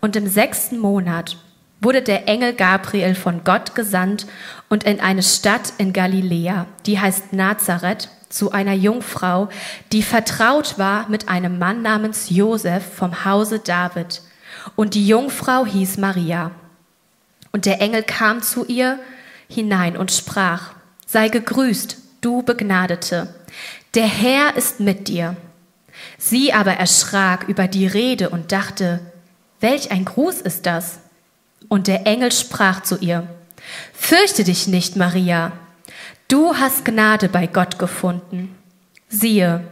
Und im sechsten Monat wurde der Engel Gabriel von Gott gesandt und in eine Stadt in Galiläa, die heißt Nazareth, zu einer Jungfrau, die vertraut war mit einem Mann namens Josef vom Hause David. Und die Jungfrau hieß Maria. Und der Engel kam zu ihr hinein und sprach, sei gegrüßt, du Begnadete, der Herr ist mit dir. Sie aber erschrak über die Rede und dachte, welch ein Gruß ist das? Und der Engel sprach zu ihr, Fürchte dich nicht, Maria, du hast Gnade bei Gott gefunden. Siehe,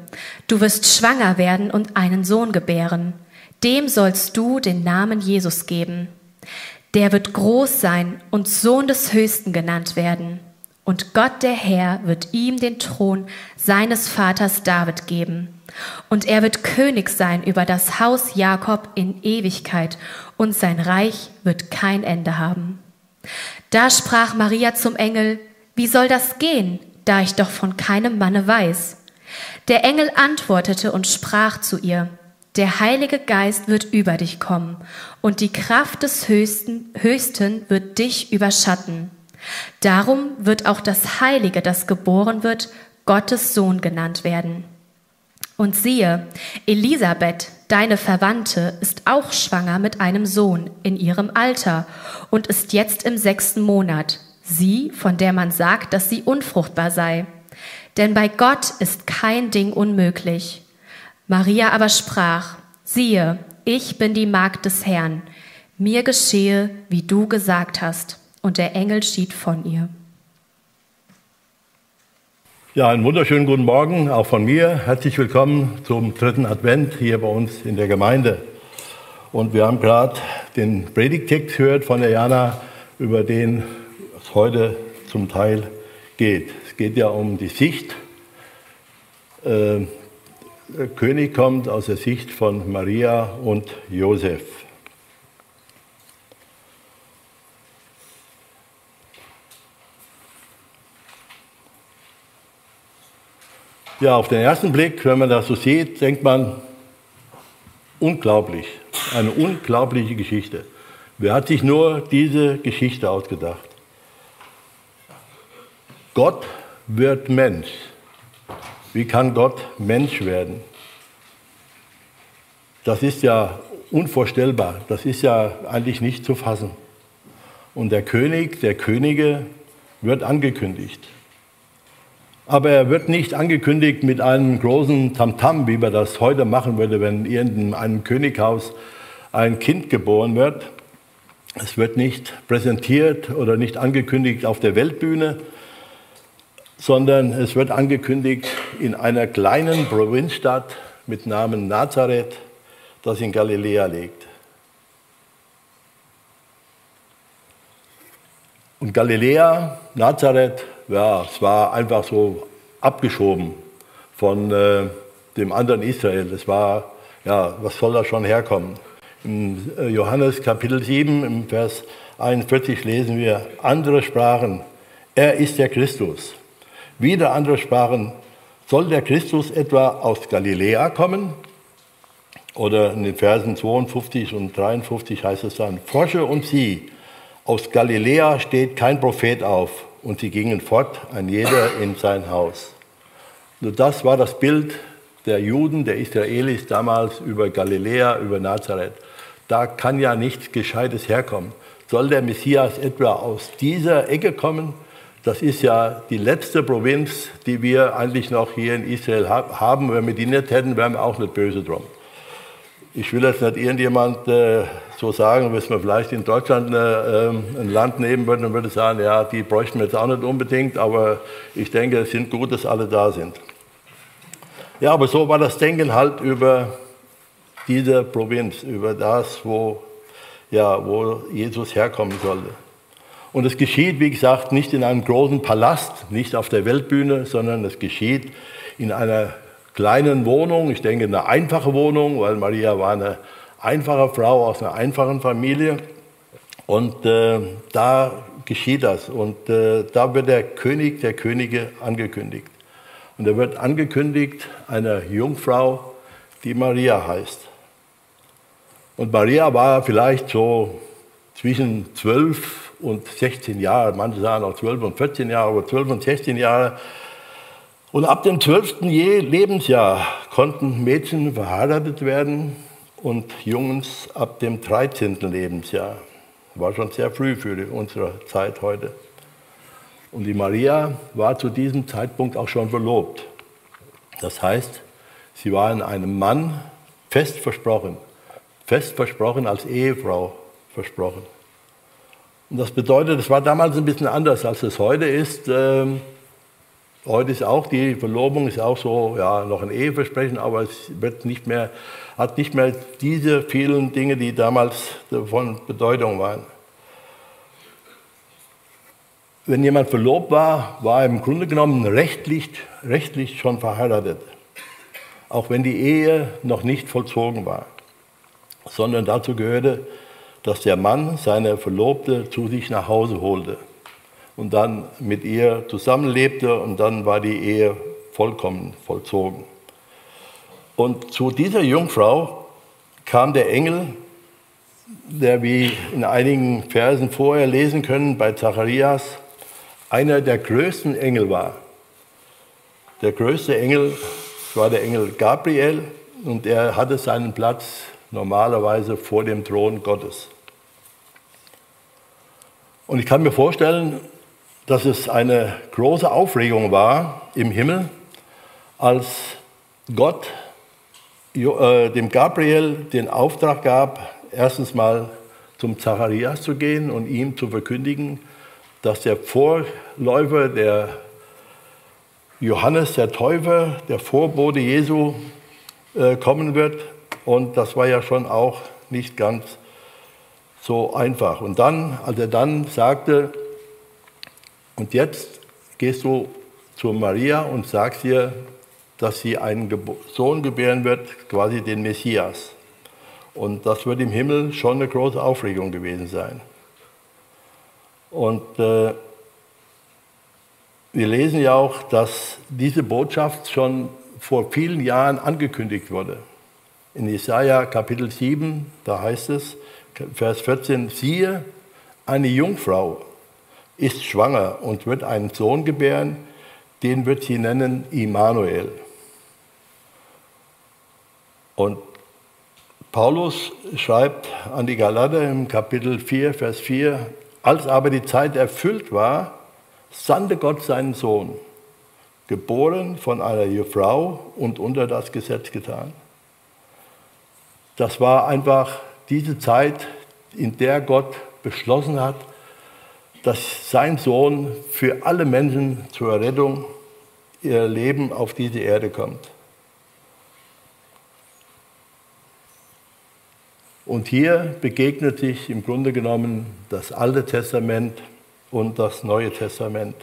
du wirst schwanger werden und einen Sohn gebären, dem sollst du den Namen Jesus geben. Der wird groß sein und Sohn des Höchsten genannt werden. Und Gott der Herr wird ihm den Thron seines Vaters David geben. Und er wird König sein über das Haus Jakob in Ewigkeit, und sein Reich wird kein Ende haben. Da sprach Maria zum Engel, wie soll das gehen, da ich doch von keinem Manne weiß? Der Engel antwortete und sprach zu ihr, der Heilige Geist wird über dich kommen, und die Kraft des Höchsten, Höchsten wird dich überschatten. Darum wird auch das Heilige, das geboren wird, Gottes Sohn genannt werden. Und siehe, Elisabeth, deine Verwandte, ist auch schwanger mit einem Sohn in ihrem Alter und ist jetzt im sechsten Monat, sie, von der man sagt, dass sie unfruchtbar sei. Denn bei Gott ist kein Ding unmöglich. Maria aber sprach, siehe, ich bin die Magd des Herrn, mir geschehe, wie du gesagt hast. Und der Engel schied von ihr. Ja, einen wunderschönen guten Morgen auch von mir. Herzlich willkommen zum dritten Advent hier bei uns in der Gemeinde. Und wir haben gerade den Predigtext gehört von der Jana, über den es heute zum Teil geht. Es geht ja um die Sicht. Äh, der König kommt aus der Sicht von Maria und Josef. Ja, auf den ersten Blick, wenn man das so sieht, denkt man, unglaublich, eine unglaubliche Geschichte. Wer hat sich nur diese Geschichte ausgedacht? Gott wird Mensch. Wie kann Gott Mensch werden? Das ist ja unvorstellbar, das ist ja eigentlich nicht zu fassen. Und der König, der Könige wird angekündigt. Aber er wird nicht angekündigt mit einem großen Tamtam, wie man das heute machen würde, wenn in einem Könighaus ein Kind geboren wird. Es wird nicht präsentiert oder nicht angekündigt auf der Weltbühne, sondern es wird angekündigt in einer kleinen Provinzstadt mit Namen Nazareth, das in Galiläa liegt. Und Galiläa, Nazareth, ja, es war einfach so abgeschoben von äh, dem anderen Israel. Es war, ja, was soll da schon herkommen? Im äh, Johannes Kapitel 7, im Vers 41 lesen wir, andere sprachen, er ist der Christus. Wieder andere sprachen, soll der Christus etwa aus Galiläa kommen? Oder in den Versen 52 und 53 heißt es dann, forsche und sieh, aus Galiläa steht kein Prophet auf und sie gingen fort, ein jeder in sein Haus. Nur das war das Bild der Juden, der Israelis damals über Galiläa, über Nazareth. Da kann ja nichts Gescheites herkommen. Soll der Messias etwa aus dieser Ecke kommen? Das ist ja die letzte Provinz, die wir eigentlich noch hier in Israel haben. Wenn wir die nicht hätten, wären wir auch nicht böse drum. Ich will jetzt nicht irgendjemand äh, so sagen, wenn man vielleicht in Deutschland äh, ähm, ein Land nehmen würde, dann würde sagen, ja, die bräuchten wir jetzt auch nicht unbedingt, aber ich denke, es sind gut, dass alle da sind. Ja, aber so war das Denken halt über diese Provinz, über das, wo, ja, wo Jesus herkommen sollte. Und es geschieht, wie gesagt, nicht in einem großen Palast, nicht auf der Weltbühne, sondern es geschieht in einer kleinen Wohnung, ich denke eine einfache Wohnung, weil Maria war eine einfache Frau aus einer einfachen Familie. Und äh, da geschieht das. Und äh, da wird der König der Könige angekündigt. Und er wird angekündigt einer Jungfrau, die Maria heißt. Und Maria war vielleicht so zwischen 12 und 16 Jahre, manche sagen auch 12 und 14 Jahre, aber 12 und 16 Jahre. Und ab dem 12. Lebensjahr konnten Mädchen verheiratet werden und Jungs ab dem 13. Lebensjahr. War schon sehr früh für unsere Zeit heute. Und die Maria war zu diesem Zeitpunkt auch schon verlobt. Das heißt, sie war in einem Mann fest versprochen, fest versprochen als Ehefrau versprochen. Und das bedeutet, es war damals ein bisschen anders, als es heute ist. Ähm, heute ist auch die Verlobung ist auch so, ja, noch ein Eheversprechen, aber es wird nicht mehr, hat nicht mehr diese vielen Dinge, die damals von Bedeutung waren. Wenn jemand verlobt war, war er im Grunde genommen rechtlich, rechtlich schon verheiratet, auch wenn die Ehe noch nicht vollzogen war, sondern dazu gehörte, dass der Mann seine Verlobte zu sich nach Hause holte und dann mit ihr zusammenlebte und dann war die Ehe vollkommen vollzogen. Und zu dieser Jungfrau kam der Engel, der wie in einigen Versen vorher lesen können bei Zacharias, einer der größten Engel war. Der größte Engel war der Engel Gabriel und er hatte seinen Platz normalerweise vor dem Thron Gottes. Und ich kann mir vorstellen, dass es eine große Aufregung war im Himmel, als Gott äh, dem Gabriel den Auftrag gab, erstens mal zum Zacharias zu gehen und ihm zu verkündigen, dass der Vorläufer, der Johannes der Täufer, der Vorbote Jesu, äh, kommen wird. Und das war ja schon auch nicht ganz so einfach. Und dann, als er dann sagte, und jetzt gehst du zu Maria und sagst ihr, dass sie einen Sohn gebären wird, quasi den Messias. Und das wird im Himmel schon eine große Aufregung gewesen sein. Und äh, wir lesen ja auch, dass diese Botschaft schon vor vielen Jahren angekündigt wurde. In Jesaja Kapitel 7, da heißt es, Vers 14, siehe, eine Jungfrau ist schwanger und wird einen Sohn gebären, den wird sie nennen Immanuel. Und Paulus schreibt an die Galater im Kapitel 4, Vers 4, als aber die Zeit erfüllt war, sandte Gott seinen Sohn, geboren von einer Frau und unter das Gesetz getan. Das war einfach diese Zeit, in der Gott beschlossen hat, dass sein Sohn für alle Menschen zur Errettung ihr Leben auf diese Erde kommt. Und hier begegnet sich im Grunde genommen das Alte Testament und das Neue Testament.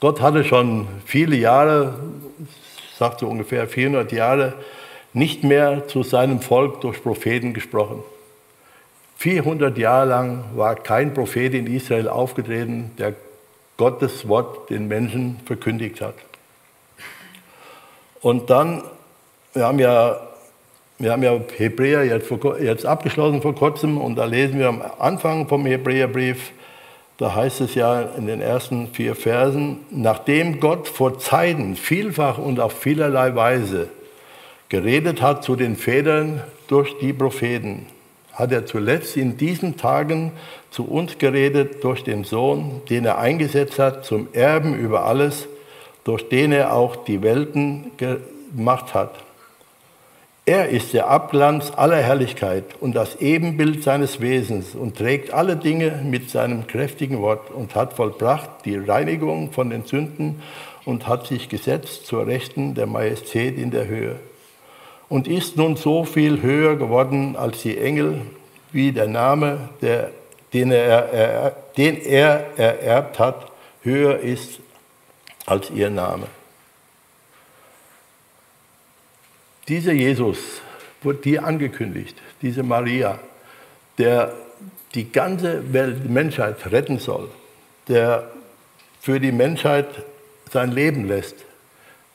Gott hatte schon viele Jahre, sagte ungefähr 400 Jahre, nicht mehr zu seinem Volk durch Propheten gesprochen. 400 Jahre lang war kein Prophet in Israel aufgetreten, der Gottes Wort den Menschen verkündigt hat. Und dann, wir haben ja, wir haben ja Hebräer jetzt, jetzt abgeschlossen vor kurzem und da lesen wir am Anfang vom Hebräerbrief, da heißt es ja in den ersten vier Versen, nachdem Gott vor Zeiten vielfach und auf vielerlei Weise geredet hat zu den Vätern durch die Propheten, hat er zuletzt in diesen Tagen zu uns geredet durch den Sohn, den er eingesetzt hat zum Erben über alles, durch den er auch die Welten gemacht hat. Er ist der Abglanz aller Herrlichkeit und das Ebenbild seines Wesens und trägt alle Dinge mit seinem kräftigen Wort und hat vollbracht die Reinigung von den Sünden und hat sich gesetzt zur Rechten der Majestät in der Höhe und ist nun so viel höher geworden als die Engel, wie der Name, der, den, er, er, den er ererbt hat, höher ist als ihr Name. Dieser Jesus wurde dir angekündigt, diese Maria, der die ganze Welt, die Menschheit retten soll, der für die Menschheit sein Leben lässt,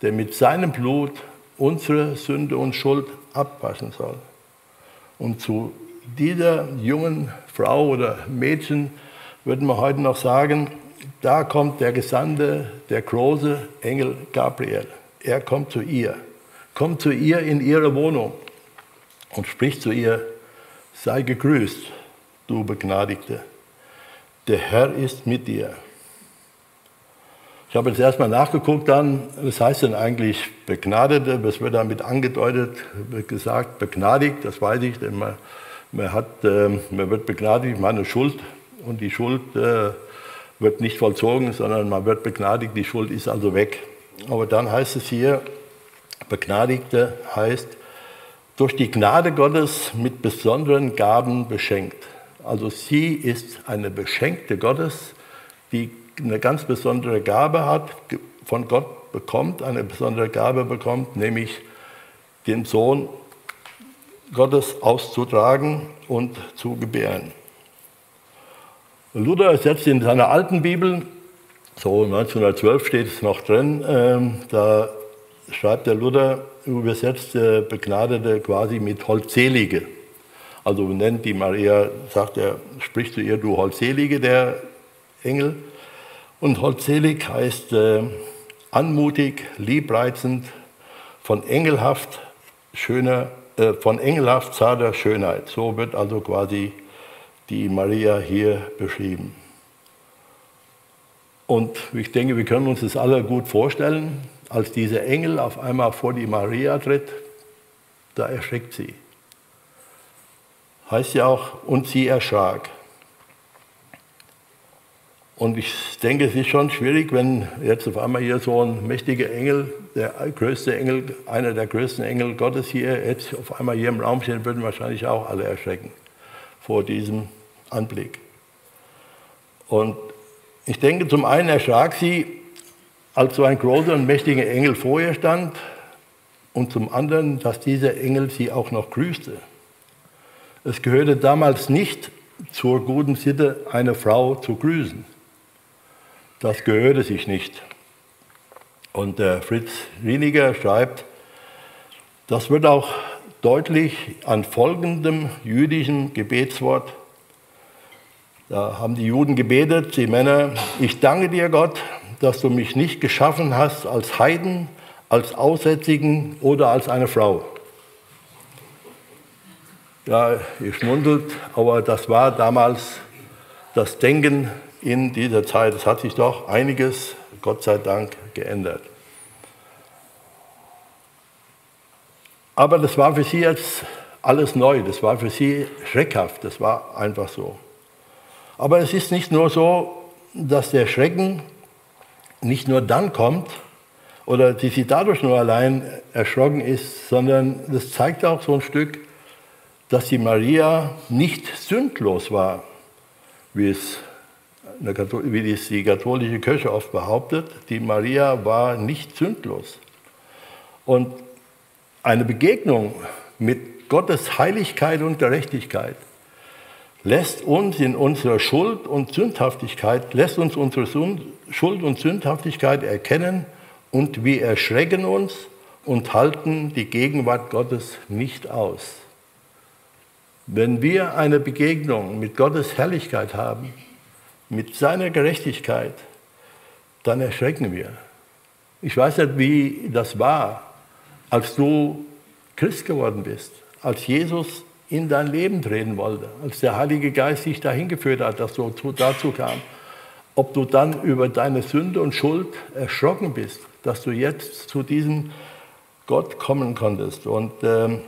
der mit seinem Blut unsere Sünde und Schuld abwaschen soll. Und zu dieser jungen Frau oder Mädchen würden wir heute noch sagen, da kommt der Gesandte, der große Engel Gabriel. Er kommt zu ihr, kommt zu ihr in ihre Wohnung und spricht zu ihr, sei gegrüßt, du Begnadigte, der Herr ist mit dir. Ich habe jetzt erstmal nachgeguckt dann, was heißt denn eigentlich Begnadete? Was wird damit angedeutet? Wird gesagt, begnadigt, das weiß ich, denn man, man, hat, äh, man wird begnadigt, man hat eine Schuld und die Schuld äh, wird nicht vollzogen, sondern man wird begnadigt, die Schuld ist also weg. Aber dann heißt es hier, Begnadigte heißt, durch die Gnade Gottes mit besonderen Gaben beschenkt. Also sie ist eine Beschenkte Gottes, die eine ganz besondere Gabe hat, von Gott bekommt, eine besondere Gabe bekommt, nämlich den Sohn Gottes auszutragen und zu gebären. Luther setzt in seiner alten Bibel, so 1912 steht es noch drin, ähm, da schreibt der Luther, übersetzt der Begnadete quasi mit Holdselige. Also nennt die Maria, sagt er, spricht zu ihr, du Holdselige, der Engel. Und holdselig heißt äh, anmutig, liebreizend, von engelhaft schöner, äh, von engelhaft zarter Schönheit. So wird also quasi die Maria hier beschrieben. Und ich denke, wir können uns das alle gut vorstellen, als dieser Engel auf einmal vor die Maria tritt, da erschreckt sie. Heißt ja auch, und sie erschrak. Und ich denke, es ist schon schwierig, wenn jetzt auf einmal hier so ein mächtiger Engel, der größte Engel, einer der größten Engel Gottes hier, jetzt auf einmal hier im Raum stehen, würden wahrscheinlich auch alle erschrecken vor diesem Anblick. Und ich denke, zum einen erschrak sie, als so ein großer und mächtiger Engel vor ihr stand, und zum anderen, dass dieser Engel sie auch noch grüßte. Es gehörte damals nicht zur guten Sitte, eine Frau zu grüßen. Das gehörte sich nicht. Und der Fritz Winiger schreibt, das wird auch deutlich an folgendem jüdischen Gebetswort. Da haben die Juden gebetet, die Männer, ich danke dir Gott, dass du mich nicht geschaffen hast als Heiden, als Aussätzigen oder als eine Frau. Ja, ihr schmunzelt, aber das war damals das Denken in dieser Zeit. Es hat sich doch einiges, Gott sei Dank, geändert. Aber das war für sie jetzt alles neu, das war für sie schreckhaft, das war einfach so. Aber es ist nicht nur so, dass der Schrecken nicht nur dann kommt oder die sie dadurch nur allein erschrocken ist, sondern das zeigt auch so ein Stück, dass die Maria nicht sündlos war, wie es wie dies die katholische Kirche oft behauptet, die Maria war nicht sündlos. Und eine Begegnung mit Gottes Heiligkeit und Gerechtigkeit lässt uns in unserer Schuld und Sündhaftigkeit, lässt uns unsere Schuld und Sündhaftigkeit erkennen und wir erschrecken uns und halten die Gegenwart Gottes nicht aus. Wenn wir eine Begegnung mit Gottes Herrlichkeit haben, mit seiner Gerechtigkeit, dann erschrecken wir. Ich weiß nicht, wie das war, als du Christ geworden bist, als Jesus in dein Leben treten wollte, als der Heilige Geist dich dahin geführt hat, dass du dazu kam. Ob du dann über deine Sünde und Schuld erschrocken bist, dass du jetzt zu diesem Gott kommen konntest und ähm,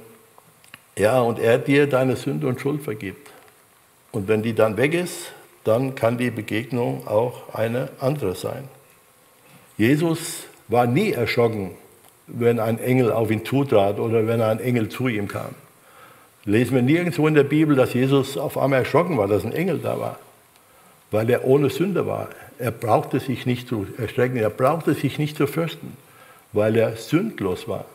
ja, und er dir deine Sünde und Schuld vergibt. Und wenn die dann weg ist, dann kann die Begegnung auch eine andere sein. Jesus war nie erschrocken, wenn ein Engel auf ihn zutrat oder wenn ein Engel zu ihm kam. Lesen wir nirgendwo in der Bibel, dass Jesus auf einmal erschrocken war, dass ein Engel da war, weil er ohne Sünde war. Er brauchte sich nicht zu erschrecken, er brauchte sich nicht zu fürchten, weil er sündlos war.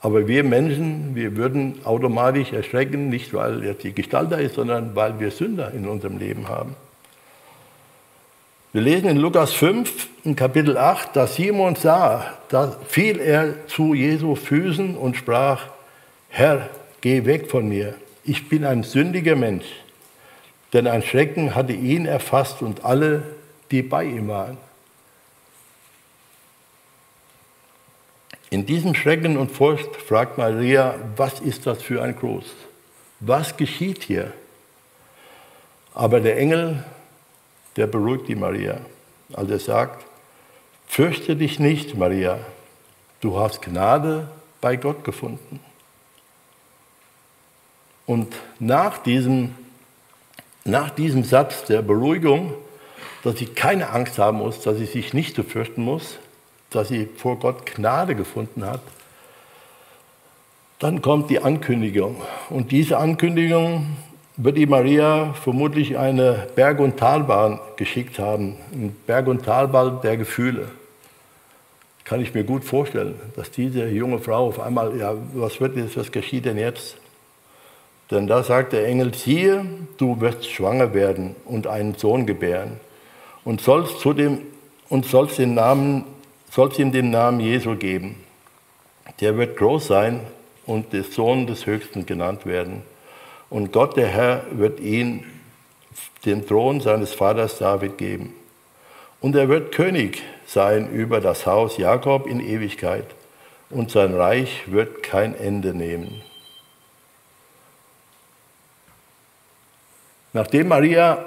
Aber wir Menschen, wir würden automatisch erschrecken, nicht weil er die Gestalt da ist, sondern weil wir Sünder in unserem Leben haben. Wir lesen in Lukas 5, in Kapitel 8, dass Simon sah, da fiel er zu Jesu Füßen und sprach, Herr, geh weg von mir, ich bin ein sündiger Mensch, denn ein Schrecken hatte ihn erfasst und alle, die bei ihm waren. In diesem Schrecken und Furcht fragt Maria, was ist das für ein Groß? Was geschieht hier? Aber der Engel, der beruhigt die Maria, als er sagt, fürchte dich nicht, Maria, du hast Gnade bei Gott gefunden. Und nach diesem, nach diesem Satz der Beruhigung, dass sie keine Angst haben muss, dass sie sich nicht zu fürchten muss, dass sie vor Gott Gnade gefunden hat, dann kommt die Ankündigung. Und diese Ankündigung wird die Maria vermutlich eine Berg- und Talbahn geschickt haben, ein Berg- und Talbahn der Gefühle. Kann ich mir gut vorstellen, dass diese junge Frau auf einmal, ja, was wird jetzt, was geschieht denn jetzt? Denn da sagt der Engel, siehe, du wirst schwanger werden und einen Sohn gebären und sollst, zu dem, und sollst den Namen sollst ihm den Namen Jesu geben. Der wird groß sein und der Sohn des Höchsten genannt werden. Und Gott, der Herr, wird ihn den Thron seines Vaters David geben. Und er wird König sein über das Haus Jakob in Ewigkeit. Und sein Reich wird kein Ende nehmen. Nachdem Maria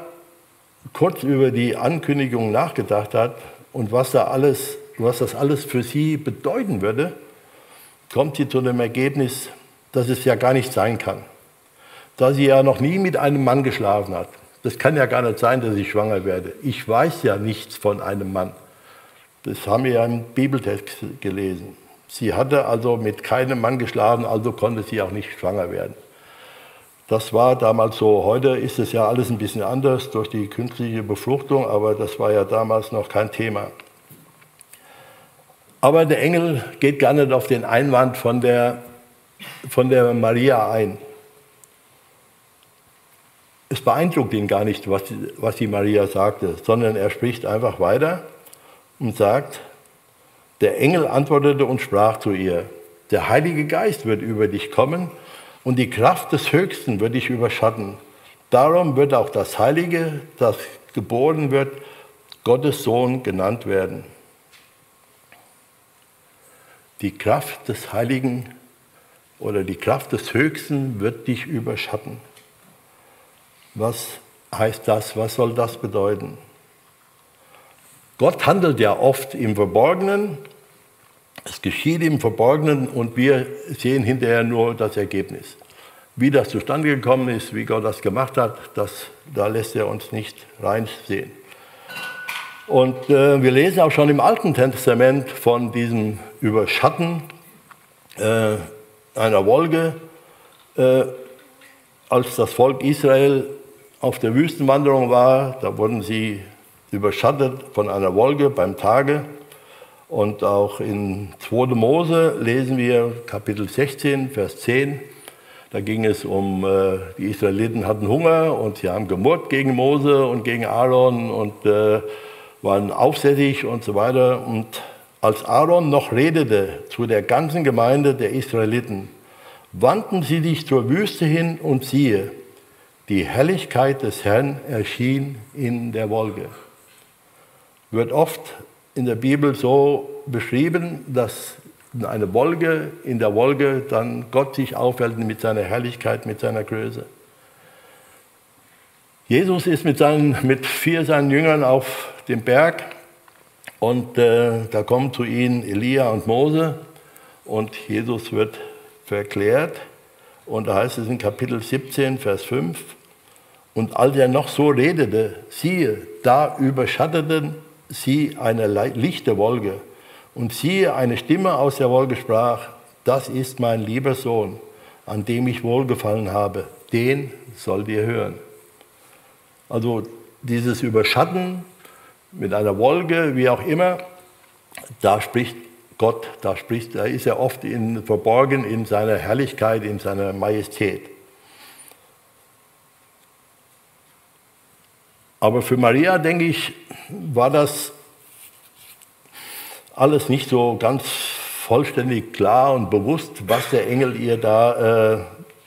kurz über die Ankündigung nachgedacht hat und was da alles was das alles für sie bedeuten würde, kommt sie zu dem Ergebnis, dass es ja gar nicht sein kann. Da sie ja noch nie mit einem Mann geschlafen hat. Das kann ja gar nicht sein, dass ich schwanger werde. Ich weiß ja nichts von einem Mann. Das haben wir ja im Bibeltext gelesen. Sie hatte also mit keinem Mann geschlafen, also konnte sie auch nicht schwanger werden. Das war damals so. Heute ist es ja alles ein bisschen anders durch die künstliche Befruchtung, aber das war ja damals noch kein Thema. Aber der Engel geht gar nicht auf den Einwand von der, von der Maria ein. Es beeindruckt ihn gar nicht, was, was die Maria sagte, sondern er spricht einfach weiter und sagt, der Engel antwortete und sprach zu ihr, der Heilige Geist wird über dich kommen und die Kraft des Höchsten wird dich überschatten. Darum wird auch das Heilige, das geboren wird, Gottes Sohn genannt werden. Die Kraft des Heiligen oder die Kraft des Höchsten wird dich überschatten. Was heißt das? Was soll das bedeuten? Gott handelt ja oft im Verborgenen. Es geschieht im Verborgenen und wir sehen hinterher nur das Ergebnis. Wie das zustande gekommen ist, wie Gott das gemacht hat, das, da lässt er uns nicht reinsehen. Und äh, wir lesen auch schon im Alten Testament von diesem Überschatten äh, einer Wolke, äh, als das Volk Israel auf der Wüstenwanderung war. Da wurden sie überschattet von einer Wolke beim Tage. Und auch in 2. Mose lesen wir Kapitel 16, Vers 10. Da ging es um, äh, die Israeliten hatten Hunger und sie haben gemurrt gegen Mose und gegen Aaron und äh, waren aufsässig und so weiter. Und als Aaron noch redete zu der ganzen Gemeinde der Israeliten, wandten sie sich zur Wüste hin und siehe, die Helligkeit des Herrn erschien in der Wolke. Wird oft in der Bibel so beschrieben, dass eine Wolke, in der Wolke dann Gott sich aufhält mit seiner Herrlichkeit, mit seiner Größe. Jesus ist mit, seinen, mit vier seinen Jüngern auf dem Berg und äh, da kommen zu ihnen Elia und Mose und Jesus wird verklärt und da heißt es in Kapitel 17, Vers 5, und als er noch so redete, siehe, da überschatteten sie eine lichte Wolke und siehe, eine Stimme aus der Wolke sprach, das ist mein lieber Sohn, an dem ich wohlgefallen habe, den sollt ihr hören. Also dieses Überschatten mit einer Wolke, wie auch immer, da spricht Gott, da spricht, da ist er oft in, verborgen in seiner Herrlichkeit, in seiner Majestät. Aber für Maria, denke ich, war das alles nicht so ganz vollständig klar und bewusst, was der Engel ihr da, äh,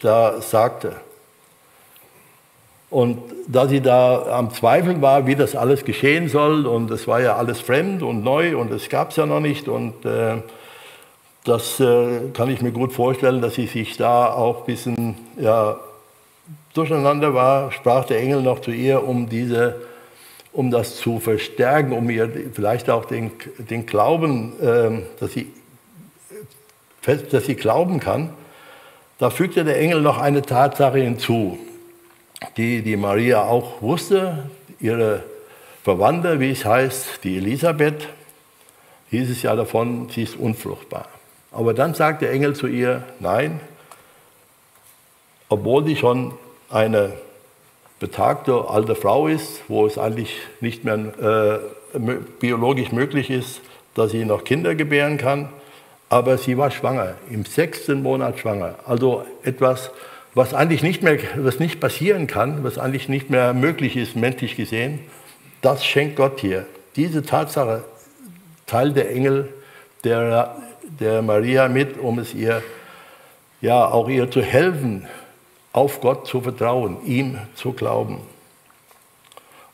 da sagte. Und da sie da am Zweifeln war, wie das alles geschehen soll, und es war ja alles fremd und neu und es gab es ja noch nicht, und äh, das äh, kann ich mir gut vorstellen, dass sie sich da auch ein bisschen ja, durcheinander war, sprach der Engel noch zu ihr, um, diese, um das zu verstärken, um ihr vielleicht auch den, den Glauben, äh, dass, sie, dass sie glauben kann. Da fügte der Engel noch eine Tatsache hinzu, die die Maria auch wusste. Ihre Verwandte, wie es heißt, die Elisabeth, hieß es ja davon, sie ist unfruchtbar. Aber dann sagt der Engel zu ihr, nein, obwohl sie schon eine betagte alte Frau ist, wo es eigentlich nicht mehr äh, biologisch möglich ist, dass sie noch Kinder gebären kann, aber sie war schwanger, im sechsten Monat schwanger. Also etwas, was eigentlich nicht mehr, was nicht passieren kann, was eigentlich nicht mehr möglich ist, menschlich gesehen, das schenkt Gott hier. Diese Tatsache teilt der Engel der der Maria mit, um es ihr, ja, auch ihr zu helfen, auf Gott zu vertrauen, ihm zu glauben.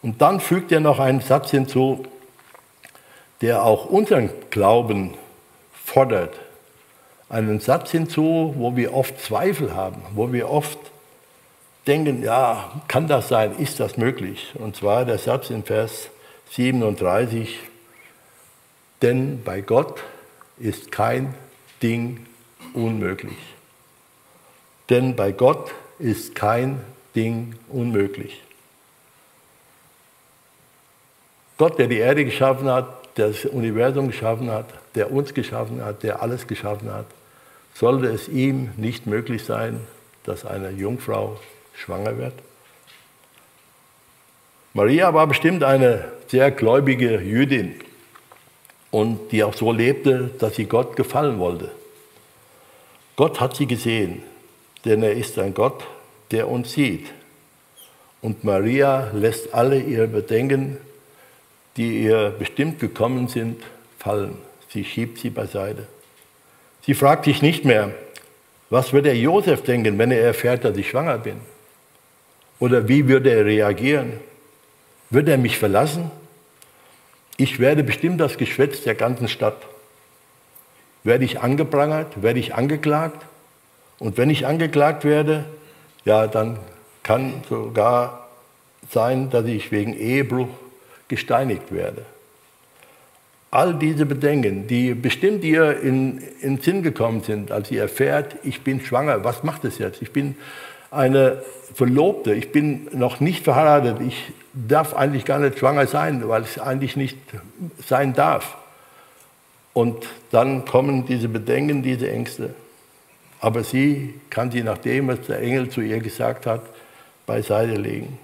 Und dann fügt er noch einen Satz hinzu, der auch unseren Glauben fordert. Einen Satz hinzu, wo wir oft Zweifel haben, wo wir oft denken, ja, kann das sein, ist das möglich? Und zwar der Satz in Vers 37, denn bei Gott ist kein Ding unmöglich. Denn bei Gott ist kein Ding unmöglich. Gott, der die Erde geschaffen hat, der das Universum geschaffen hat, der uns geschaffen hat, der alles geschaffen hat, sollte es ihm nicht möglich sein, dass eine Jungfrau schwanger wird? Maria war bestimmt eine sehr gläubige Jüdin und die auch so lebte, dass sie Gott gefallen wollte. Gott hat sie gesehen, denn er ist ein Gott, der uns sieht. Und Maria lässt alle ihre Bedenken, die ihr bestimmt gekommen sind, fallen. Sie schiebt sie beiseite. Sie fragt sich nicht mehr, was wird der Josef denken, wenn er erfährt, dass ich schwanger bin? Oder wie würde er reagieren? Wird er mich verlassen? Ich werde bestimmt das Geschwätz der ganzen Stadt. Werde ich angeprangert, werde ich angeklagt? Und wenn ich angeklagt werde, ja, dann kann sogar sein, dass ich wegen Ehebruch gesteinigt werde. All diese Bedenken, die bestimmt ihr in, in Sinn gekommen sind, als sie erfährt, ich bin schwanger, was macht es jetzt? Ich bin eine Verlobte, ich bin noch nicht verheiratet, ich darf eigentlich gar nicht schwanger sein, weil es eigentlich nicht sein darf. Und dann kommen diese Bedenken, diese Ängste. Aber sie kann sie nach dem, was der Engel zu ihr gesagt hat, beiseite legen.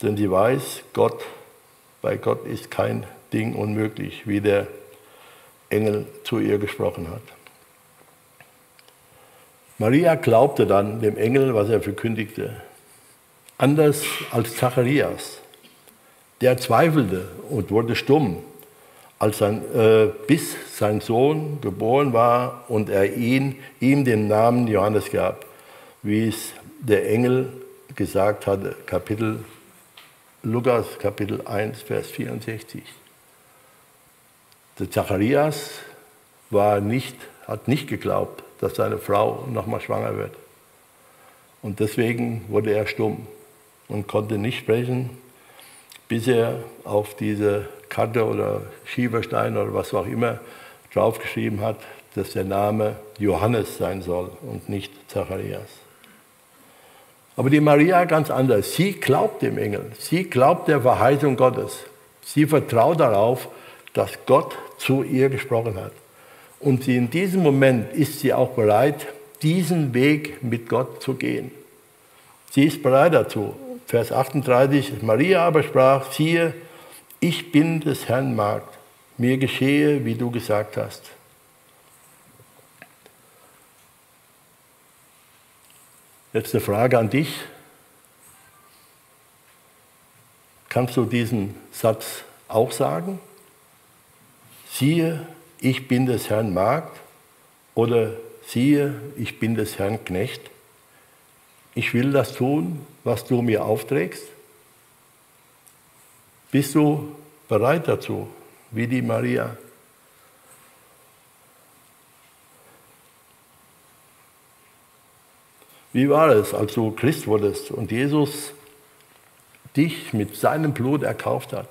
Denn sie weiß, Gott, bei Gott ist kein Ding unmöglich, wie der Engel zu ihr gesprochen hat. Maria glaubte dann dem Engel, was er verkündigte. Anders als Zacharias. Der zweifelte und wurde stumm, als sein, äh, bis sein Sohn geboren war und er ihn, ihm den Namen Johannes gab, wie es der Engel gesagt hatte, Kapitel Lukas Kapitel 1, Vers 64. Der Zacharias war nicht, hat nicht geglaubt, dass seine Frau nochmal schwanger wird. Und deswegen wurde er stumm und konnte nicht sprechen, bis er auf diese Karte oder Schieberstein oder was auch immer draufgeschrieben hat, dass der Name Johannes sein soll und nicht Zacharias. Aber die Maria ganz anders. Sie glaubt dem Engel. Sie glaubt der Verheißung Gottes. Sie vertraut darauf, dass Gott zu ihr gesprochen hat. Und in diesem Moment ist sie auch bereit, diesen Weg mit Gott zu gehen. Sie ist bereit dazu. Vers 38, Maria aber sprach, siehe, ich bin des Herrn Magd, mir geschehe, wie du gesagt hast. Jetzt eine Frage an dich. Kannst du diesen Satz auch sagen? Siehe, ich bin des Herrn Magd oder siehe, ich bin des Herrn Knecht? ich will das tun, was du mir aufträgst? Bist du bereit dazu, wie die Maria? Wie war es, als du Christ wurdest und Jesus dich mit seinem Blut erkauft hat,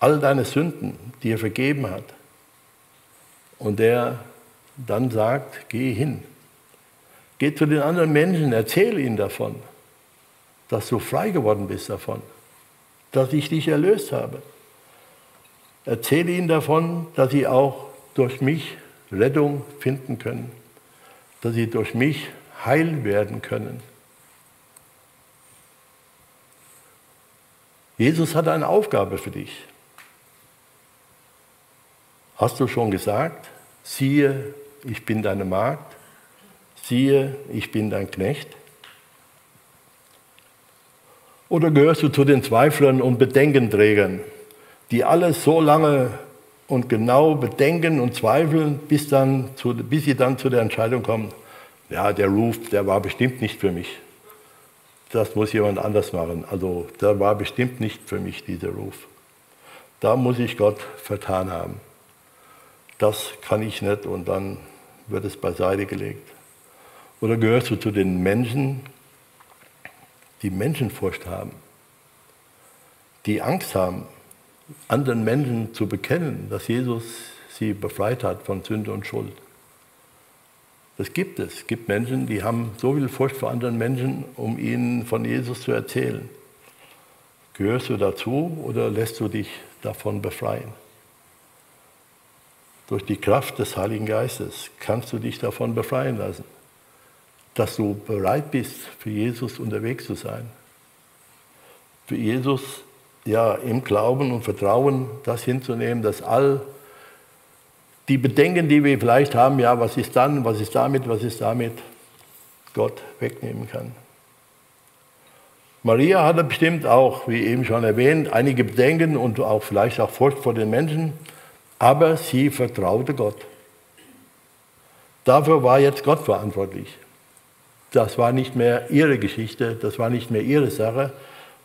all deine Sünden dir vergeben hat und der dann sagt, geh hin, geh zu den anderen Menschen, erzähle ihnen davon, dass du frei geworden bist davon, dass ich dich erlöst habe. Erzähle ihnen davon, dass sie auch durch mich Rettung finden können, dass sie durch mich heil werden können. Jesus hat eine Aufgabe für dich. Hast du schon gesagt, siehe, ich bin deine Magd, siehe, ich bin dein Knecht? Oder gehörst du zu den Zweiflern und Bedenkenträgern, die alles so lange und genau bedenken und zweifeln, bis, dann zu, bis sie dann zu der Entscheidung kommen, ja, der Ruf, der war bestimmt nicht für mich. Das muss jemand anders machen. Also der war bestimmt nicht für mich, dieser Ruf. Da muss ich Gott vertan haben. Das kann ich nicht und dann wird es beiseite gelegt. Oder gehörst du zu den Menschen, die Menschenfurcht haben, die Angst haben, anderen Menschen zu bekennen, dass Jesus sie befreit hat von Sünde und Schuld. Das gibt es. Es gibt Menschen, die haben so viel Furcht vor anderen Menschen, um ihnen von Jesus zu erzählen. Gehörst du dazu oder lässt du dich davon befreien? Durch die Kraft des Heiligen Geistes kannst du dich davon befreien lassen dass du bereit bist, für Jesus unterwegs zu sein. Für Jesus ja im Glauben und Vertrauen das hinzunehmen, dass all die Bedenken, die wir vielleicht haben, ja, was ist dann, was ist damit, was ist damit, Gott wegnehmen kann. Maria hatte bestimmt auch, wie eben schon erwähnt, einige Bedenken und auch vielleicht auch Furcht vor den Menschen, aber sie vertraute Gott. Dafür war jetzt Gott verantwortlich das war nicht mehr ihre Geschichte, das war nicht mehr ihre Sache,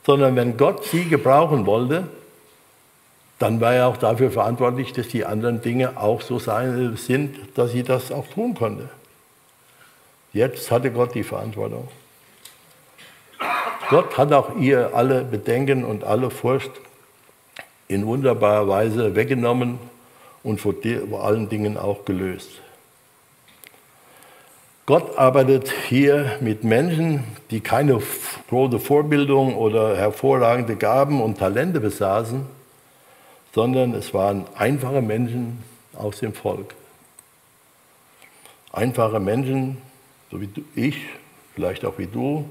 sondern wenn Gott sie gebrauchen wollte, dann war er auch dafür verantwortlich, dass die anderen Dinge auch so sein, sind, dass sie das auch tun konnte. Jetzt hatte Gott die Verantwortung. Gott hat auch ihr alle Bedenken und alle Furcht in wunderbarer Weise weggenommen und vor allen Dingen auch gelöst. Gott arbeitet hier mit Menschen, die keine große Vorbildung oder hervorragende Gaben und Talente besaßen, sondern es waren einfache Menschen aus dem Volk. Einfache Menschen, so wie ich, vielleicht auch wie du,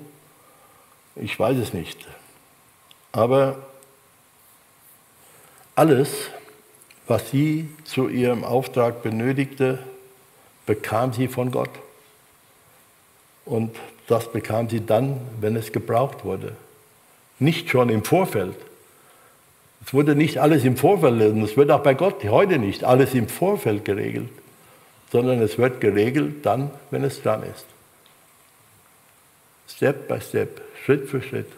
ich weiß es nicht. Aber alles, was sie zu ihrem Auftrag benötigte, bekam sie von Gott. Und das bekam sie dann, wenn es gebraucht wurde. Nicht schon im Vorfeld. Es wurde nicht alles im Vorfeld, und es wird auch bei Gott heute nicht alles im Vorfeld geregelt, sondern es wird geregelt dann, wenn es dran ist. Step by Step, Schritt für Schritt.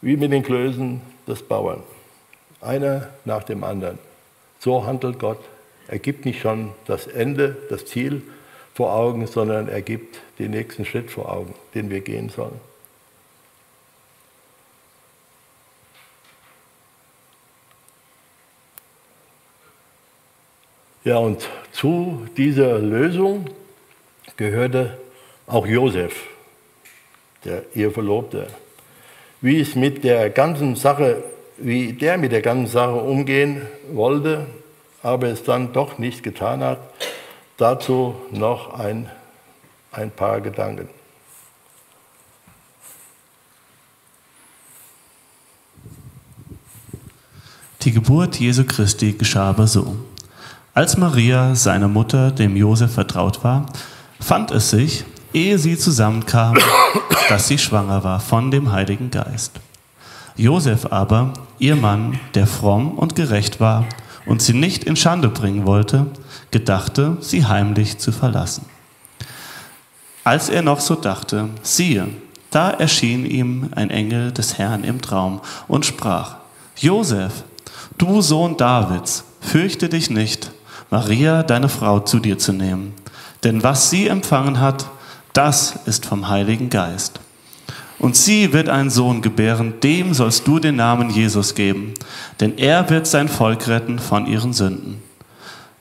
Wie mit den Klößen des Bauern. Einer nach dem anderen. So handelt Gott. Er gibt nicht schon das Ende, das Ziel, vor Augen, sondern er gibt den nächsten Schritt vor Augen, den wir gehen sollen. Ja, und zu dieser Lösung gehörte auch Josef, der ihr Verlobte. Wie es mit der ganzen Sache, wie der mit der ganzen Sache umgehen wollte, aber es dann doch nicht getan hat, Dazu noch ein, ein paar Gedanken. Die Geburt Jesu Christi geschah aber so. Als Maria, seine Mutter, dem Josef vertraut war, fand es sich, ehe sie zusammenkamen, dass sie schwanger war von dem Heiligen Geist. Josef aber, ihr Mann, der fromm und gerecht war und sie nicht in Schande bringen wollte, gedachte, sie heimlich zu verlassen. Als er noch so dachte, siehe, da erschien ihm ein Engel des Herrn im Traum und sprach, Josef, du Sohn Davids, fürchte dich nicht, Maria, deine Frau, zu dir zu nehmen. Denn was sie empfangen hat, das ist vom Heiligen Geist. Und sie wird einen Sohn gebären, dem sollst du den Namen Jesus geben, denn er wird sein Volk retten von ihren Sünden.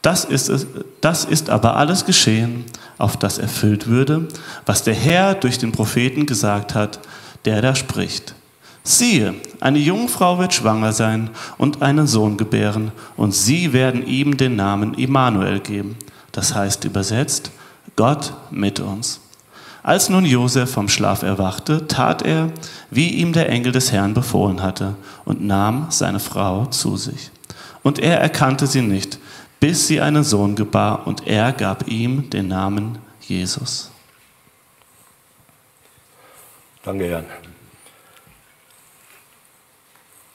Das ist, es, das ist aber alles geschehen, auf das erfüllt würde, was der Herr durch den Propheten gesagt hat, der da spricht. Siehe, eine Jungfrau wird schwanger sein und einen Sohn gebären, und sie werden ihm den Namen Immanuel geben. Das heißt übersetzt, Gott mit uns. Als nun Josef vom Schlaf erwachte, tat er, wie ihm der Engel des Herrn befohlen hatte, und nahm seine Frau zu sich. Und er erkannte sie nicht, bis sie einen Sohn gebar, und er gab ihm den Namen Jesus. Danke, Jan.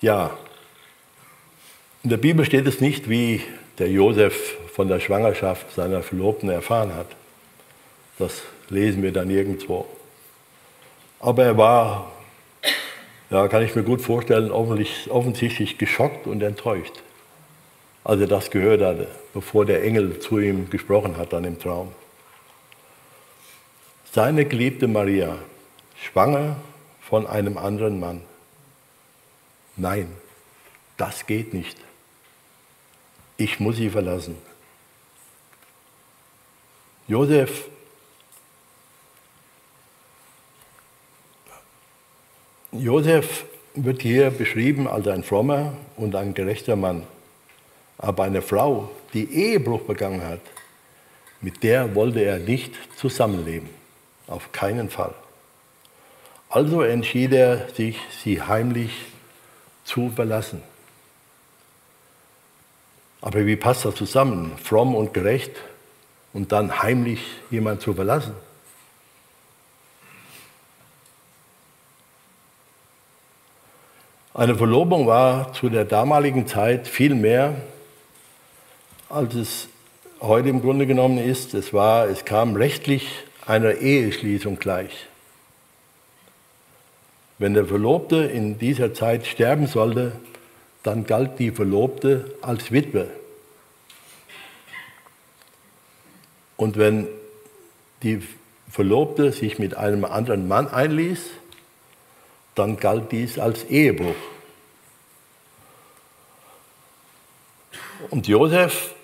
Ja, in der Bibel steht es nicht, wie der Josef von der Schwangerschaft seiner Verlobten erfahren hat. Das lesen wir dann nirgendwo. Aber er war, ja, kann ich mir gut vorstellen, offensichtlich geschockt und enttäuscht als er das gehört hatte, bevor der Engel zu ihm gesprochen hat dann im Traum. Seine geliebte Maria, schwanger von einem anderen Mann. Nein, das geht nicht. Ich muss sie verlassen. Josef Josef wird hier beschrieben als ein frommer und ein gerechter Mann. Aber eine Frau, die Ehebruch begangen hat, mit der wollte er nicht zusammenleben. Auf keinen Fall. Also entschied er sich, sie heimlich zu verlassen. Aber wie passt das zusammen? Fromm und gerecht und dann heimlich jemand zu verlassen? Eine Verlobung war zu der damaligen Zeit viel mehr als es heute im Grunde genommen ist. Es, war, es kam rechtlich einer Eheschließung gleich. Wenn der Verlobte in dieser Zeit sterben sollte, dann galt die Verlobte als Witwe. Und wenn die Verlobte sich mit einem anderen Mann einließ, dann galt dies als Ehebruch. Und Josef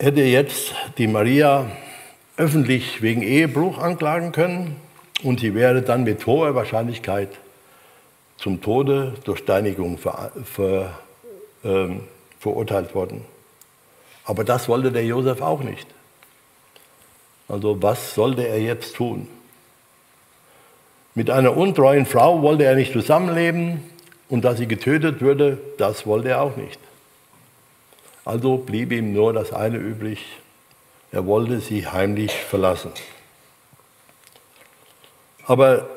hätte jetzt die Maria öffentlich wegen Ehebruch anklagen können und sie wäre dann mit hoher Wahrscheinlichkeit zum Tode durch Steinigung ver, ver, äh, verurteilt worden. Aber das wollte der Josef auch nicht. Also was sollte er jetzt tun? Mit einer untreuen Frau wollte er nicht zusammenleben und dass sie getötet würde, das wollte er auch nicht. Also blieb ihm nur das eine übrig, er wollte sie heimlich verlassen. Aber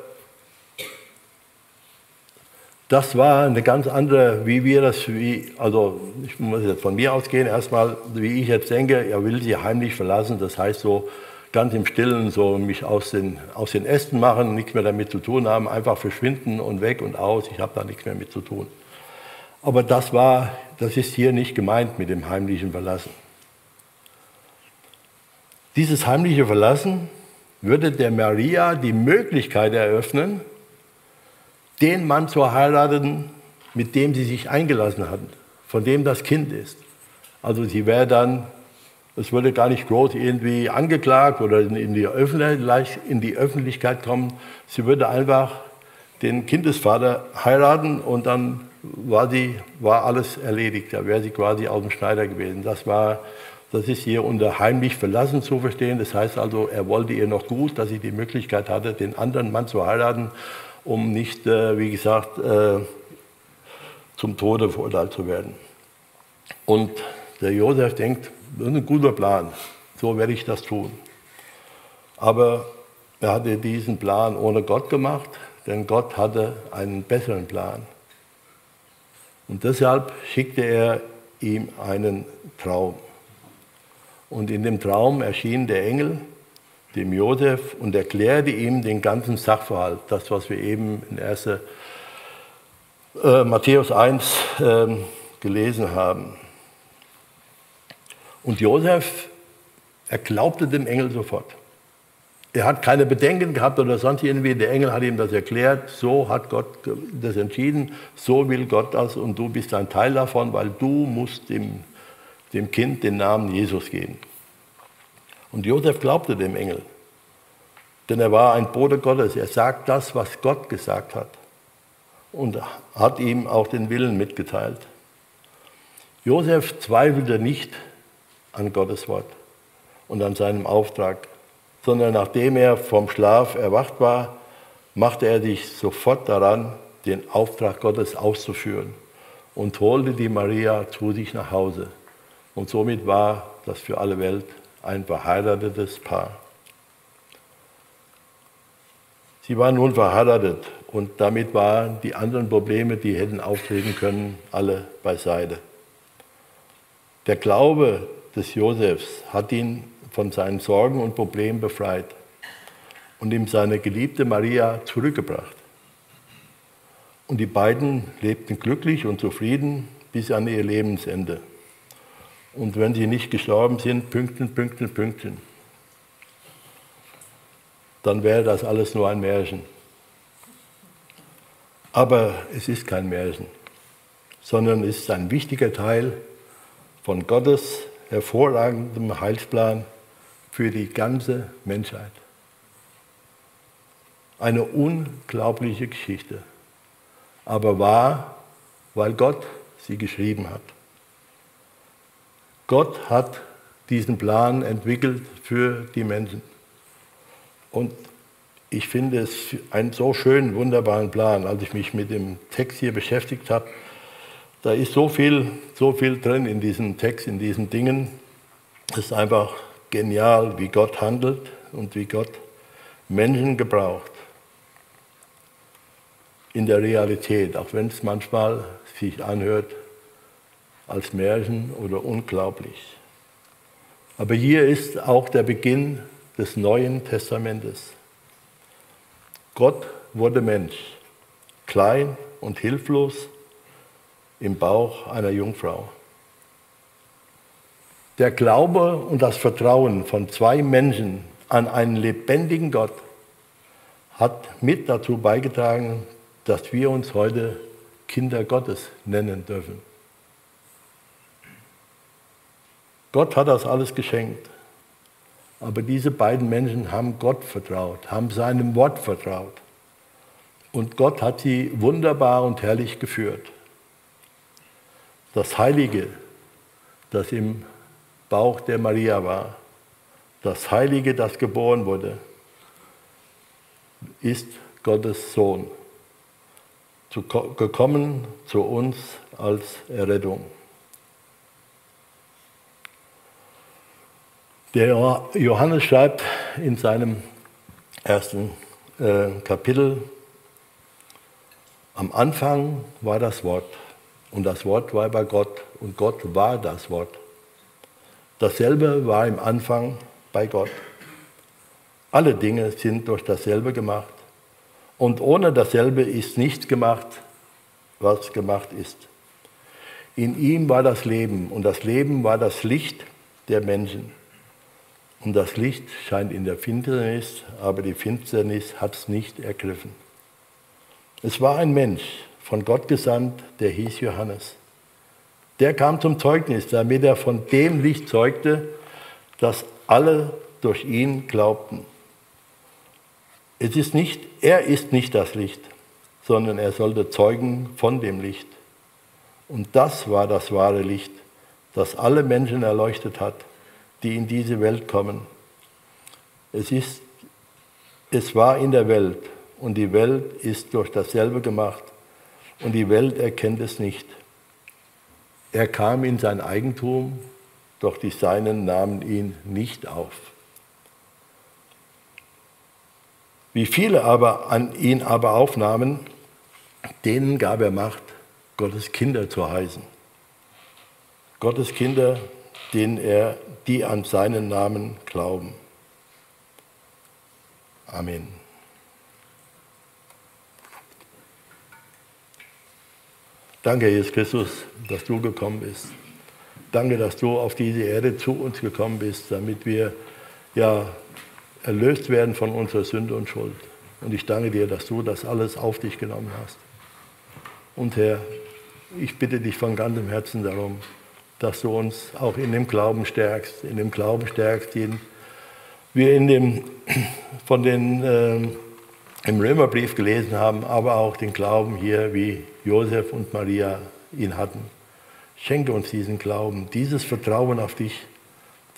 das war eine ganz andere, wie wir das, wie, also ich muss jetzt von mir ausgehen, erstmal, wie ich jetzt denke, er will sie heimlich verlassen, das heißt so ganz im Stillen, so mich aus den, aus den Ästen machen, nichts mehr damit zu tun haben, einfach verschwinden und weg und aus, ich habe da nichts mehr mit zu tun. Aber das war, das ist hier nicht gemeint mit dem heimlichen Verlassen. Dieses heimliche Verlassen würde der Maria die Möglichkeit eröffnen, den Mann zu heiraten, mit dem sie sich eingelassen hat, von dem das Kind ist. Also sie wäre dann, es würde gar nicht groß irgendwie angeklagt oder in die, in die Öffentlichkeit kommen. Sie würde einfach den Kindesvater heiraten und dann war, die, war alles erledigt. Da wäre sie quasi aus dem Schneider gewesen. Das, war, das ist hier unter heimlich verlassen zu verstehen. Das heißt also, er wollte ihr noch gut, dass sie die Möglichkeit hatte, den anderen Mann zu heiraten, um nicht, äh, wie gesagt, äh, zum Tode verurteilt zu werden. Und der Josef denkt, das ist ein guter Plan, so werde ich das tun. Aber er hatte diesen Plan ohne Gott gemacht, denn Gott hatte einen besseren Plan. Und deshalb schickte er ihm einen Traum. Und in dem Traum erschien der Engel dem Josef und erklärte ihm den ganzen Sachverhalt, das, was wir eben in 1. Äh, Matthäus 1 äh, gelesen haben. Und Josef, er glaubte dem Engel sofort. Er hat keine Bedenken gehabt oder sonst irgendwie. Der Engel hat ihm das erklärt. So hat Gott das entschieden. So will Gott das und du bist ein Teil davon, weil du musst dem, dem Kind den Namen Jesus geben. Und Josef glaubte dem Engel. Denn er war ein Bote Gottes. Er sagt das, was Gott gesagt hat. Und hat ihm auch den Willen mitgeteilt. Josef zweifelte nicht an Gottes Wort und an seinem Auftrag sondern nachdem er vom Schlaf erwacht war, machte er sich sofort daran, den Auftrag Gottes auszuführen und holte die Maria zu sich nach Hause. Und somit war das für alle Welt ein verheiratetes Paar. Sie waren nun verheiratet und damit waren die anderen Probleme, die hätten auftreten können, alle beiseite. Der Glaube des Josefs hat ihn von seinen Sorgen und Problemen befreit und ihm seine geliebte Maria zurückgebracht. Und die beiden lebten glücklich und zufrieden bis an ihr Lebensende. Und wenn sie nicht gestorben sind, Pünktchen, Pünktchen, Pünktchen, dann wäre das alles nur ein Märchen. Aber es ist kein Märchen, sondern es ist ein wichtiger Teil von Gottes hervorragendem Heilsplan für die ganze Menschheit. Eine unglaubliche Geschichte, aber wahr, weil Gott sie geschrieben hat. Gott hat diesen Plan entwickelt für die Menschen. Und ich finde es einen so schönen, wunderbaren Plan. Als ich mich mit dem Text hier beschäftigt habe, da ist so viel, so viel drin in diesem Text, in diesen Dingen. Es ist einfach genial, wie Gott handelt und wie Gott Menschen gebraucht. In der Realität, auch wenn es manchmal sich anhört als Märchen oder unglaublich. Aber hier ist auch der Beginn des Neuen Testamentes. Gott wurde Mensch, klein und hilflos im Bauch einer Jungfrau. Der Glaube und das Vertrauen von zwei Menschen an einen lebendigen Gott hat mit dazu beigetragen, dass wir uns heute Kinder Gottes nennen dürfen. Gott hat das alles geschenkt. Aber diese beiden Menschen haben Gott vertraut, haben seinem Wort vertraut. Und Gott hat sie wunderbar und herrlich geführt. Das Heilige, das im Bauch der Maria war. Das Heilige, das geboren wurde, ist Gottes Sohn, gekommen zu uns als Errettung. Der Johannes schreibt in seinem ersten äh, Kapitel, am Anfang war das Wort und das Wort war bei Gott und Gott war das Wort. Dasselbe war im Anfang bei Gott. Alle Dinge sind durch dasselbe gemacht. Und ohne dasselbe ist nichts gemacht, was gemacht ist. In ihm war das Leben und das Leben war das Licht der Menschen. Und das Licht scheint in der Finsternis, aber die Finsternis hat es nicht ergriffen. Es war ein Mensch, von Gott gesandt, der hieß Johannes. Der kam zum Zeugnis, damit er von dem Licht zeugte, dass alle durch ihn glaubten. Es ist nicht, er ist nicht das Licht, sondern er sollte zeugen von dem Licht. Und das war das wahre Licht, das alle Menschen erleuchtet hat, die in diese Welt kommen. Es, ist, es war in der Welt und die Welt ist durch dasselbe gemacht und die Welt erkennt es nicht. Er kam in sein Eigentum, doch die Seinen nahmen ihn nicht auf. Wie viele aber an ihn aber aufnahmen, denen gab er Macht, Gottes Kinder zu heißen. Gottes Kinder, denen er, die an seinen Namen glauben. Amen. Danke, Jesus Christus, dass du gekommen bist. Danke, dass du auf diese Erde zu uns gekommen bist, damit wir ja erlöst werden von unserer Sünde und Schuld. Und ich danke dir, dass du das alles auf dich genommen hast. Und Herr, ich bitte dich von ganzem Herzen darum, dass du uns auch in dem Glauben stärkst, in dem Glauben stärkst, den wir in dem, von den, äh, im Römerbrief gelesen haben, aber auch den Glauben hier, wie Josef und Maria ihn hatten. Schenke uns diesen Glauben, dieses Vertrauen auf dich,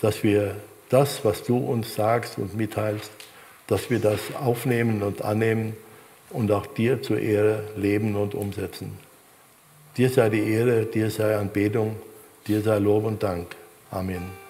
dass wir das, was du uns sagst und mitteilst, dass wir das aufnehmen und annehmen und auch dir zur Ehre leben und umsetzen. Dir sei die Ehre, dir sei Anbetung, dir sei Lob und Dank. Amen.